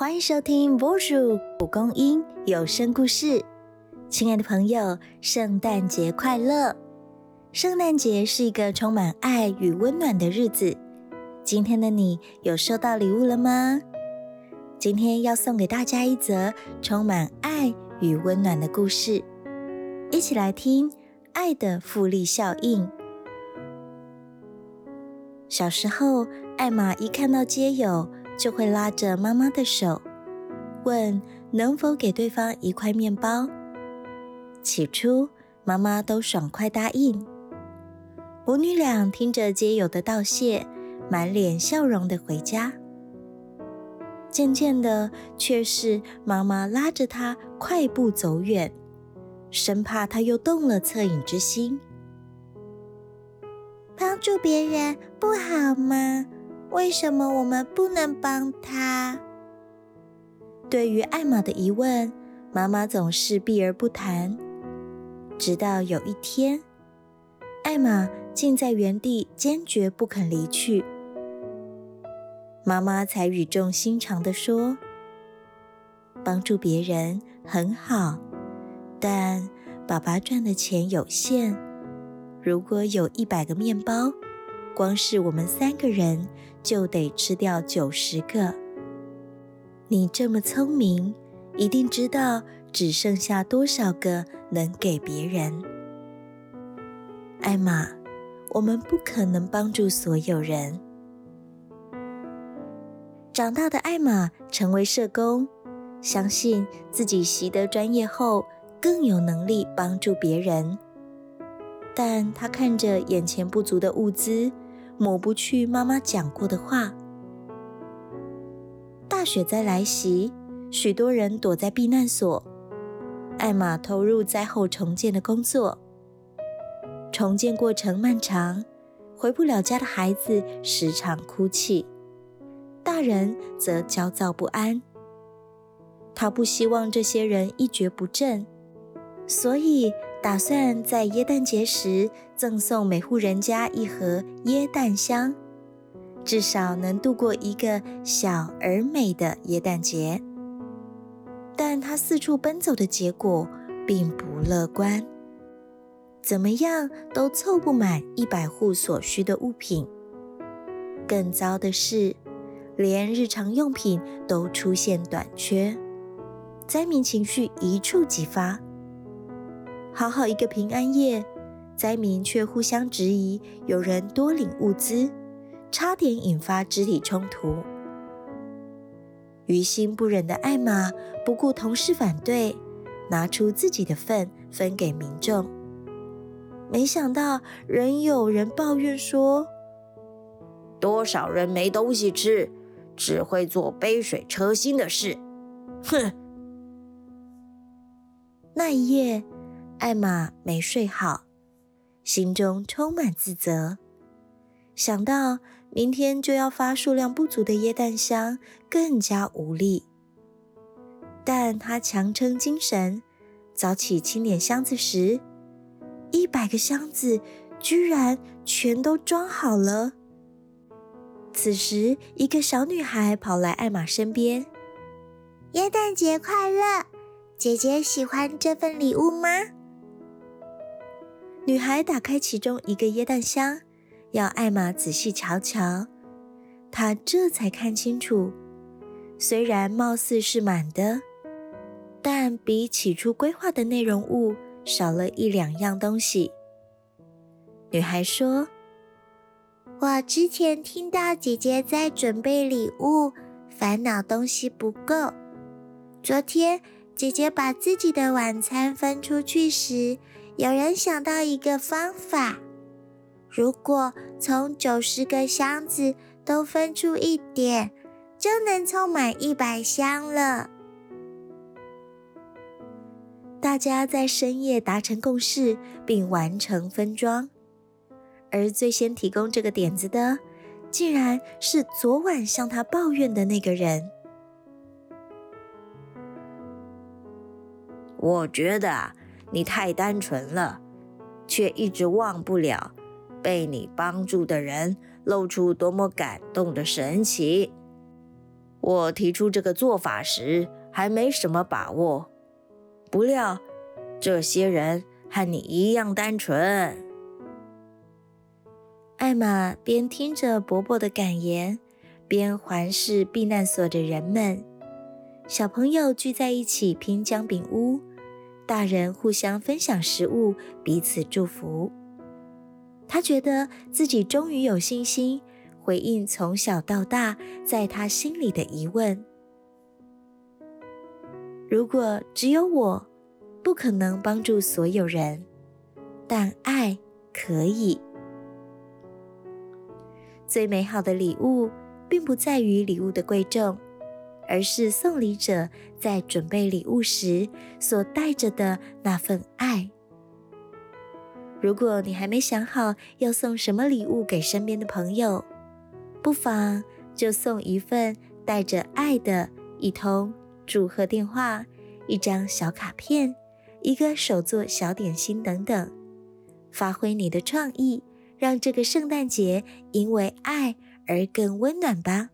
欢迎收听《波叔蒲公英有声故事》。亲爱的朋友，圣诞节快乐！圣诞节是一个充满爱与温暖的日子。今天的你有收到礼物了吗？今天要送给大家一则充满爱与温暖的故事，一起来听《爱的复利效应》。小时候，艾玛一看到街友，就会拉着妈妈的手，问能否给对方一块面包。起初，妈妈都爽快答应。母女俩听着街友的道谢，满脸笑容的回家。渐渐的，却是妈妈拉着她快步走远，生怕她又动了恻隐之心。帮助别人不好吗？为什么我们不能帮他？对于艾玛的疑问，妈妈总是避而不谈。直到有一天，艾玛竟在原地坚决不肯离去，妈妈才语重心长地说：“帮助别人很好，但爸爸赚的钱有限。”如果有一百个面包，光是我们三个人就得吃掉九十个。你这么聪明，一定知道只剩下多少个能给别人。艾玛，我们不可能帮助所有人。长大的艾玛成为社工，相信自己习得专业后，更有能力帮助别人。但他看着眼前不足的物资，抹不去妈妈讲过的话。大雪灾来袭，许多人躲在避难所。艾玛投入灾后重建的工作。重建过程漫长，回不了家的孩子时常哭泣，大人则焦躁不安。他不希望这些人一蹶不振，所以。打算在耶诞节时赠送每户人家一盒耶诞香，至少能度过一个小而美的耶诞节。但他四处奔走的结果并不乐观，怎么样都凑不满一百户所需的物品。更糟的是，连日常用品都出现短缺，灾民情绪一触即发。好好一个平安夜，灾民却互相质疑，有人多领物资，差点引发肢体冲突。于心不忍的艾玛不顾同事反对，拿出自己的份分给民众。没想到仍有人抱怨说：“多少人没东西吃，只会做杯水车薪的事。”哼！那一夜。艾玛没睡好，心中充满自责。想到明天就要发数量不足的椰蛋香，更加无力。但他强撑精神，早起清点箱子时，一百个箱子居然全都装好了。此时，一个小女孩跑来艾玛身边：“耶诞节快乐！姐姐喜欢这份礼物吗？”女孩打开其中一个椰蛋箱，要艾玛仔细瞧瞧。她这才看清楚，虽然貌似是满的，但比起初规划的内容物少了一两样东西。女孩说：“我之前听到姐姐在准备礼物，烦恼东西不够。昨天姐姐把自己的晚餐分出去时。”有人想到一个方法：如果从九十个箱子都分出一点，就能凑满一百箱了。大家在深夜达成共识，并完成分装。而最先提供这个点子的，竟然是昨晚向他抱怨的那个人。我觉得。你太单纯了，却一直忘不了被你帮助的人露出多么感动的神情。我提出这个做法时还没什么把握，不料这些人和你一样单纯。艾玛边听着伯伯的感言，边环视避难所的人们。小朋友聚在一起拼姜饼屋，大人互相分享食物，彼此祝福。他觉得自己终于有信心回应从小到大在他心里的疑问：如果只有我，不可能帮助所有人，但爱可以。最美好的礼物，并不在于礼物的贵重。而是送礼者在准备礼物时所带着的那份爱。如果你还没想好要送什么礼物给身边的朋友，不妨就送一份带着爱的一通祝贺电话、一张小卡片、一个手做小点心等等，发挥你的创意，让这个圣诞节因为爱而更温暖吧。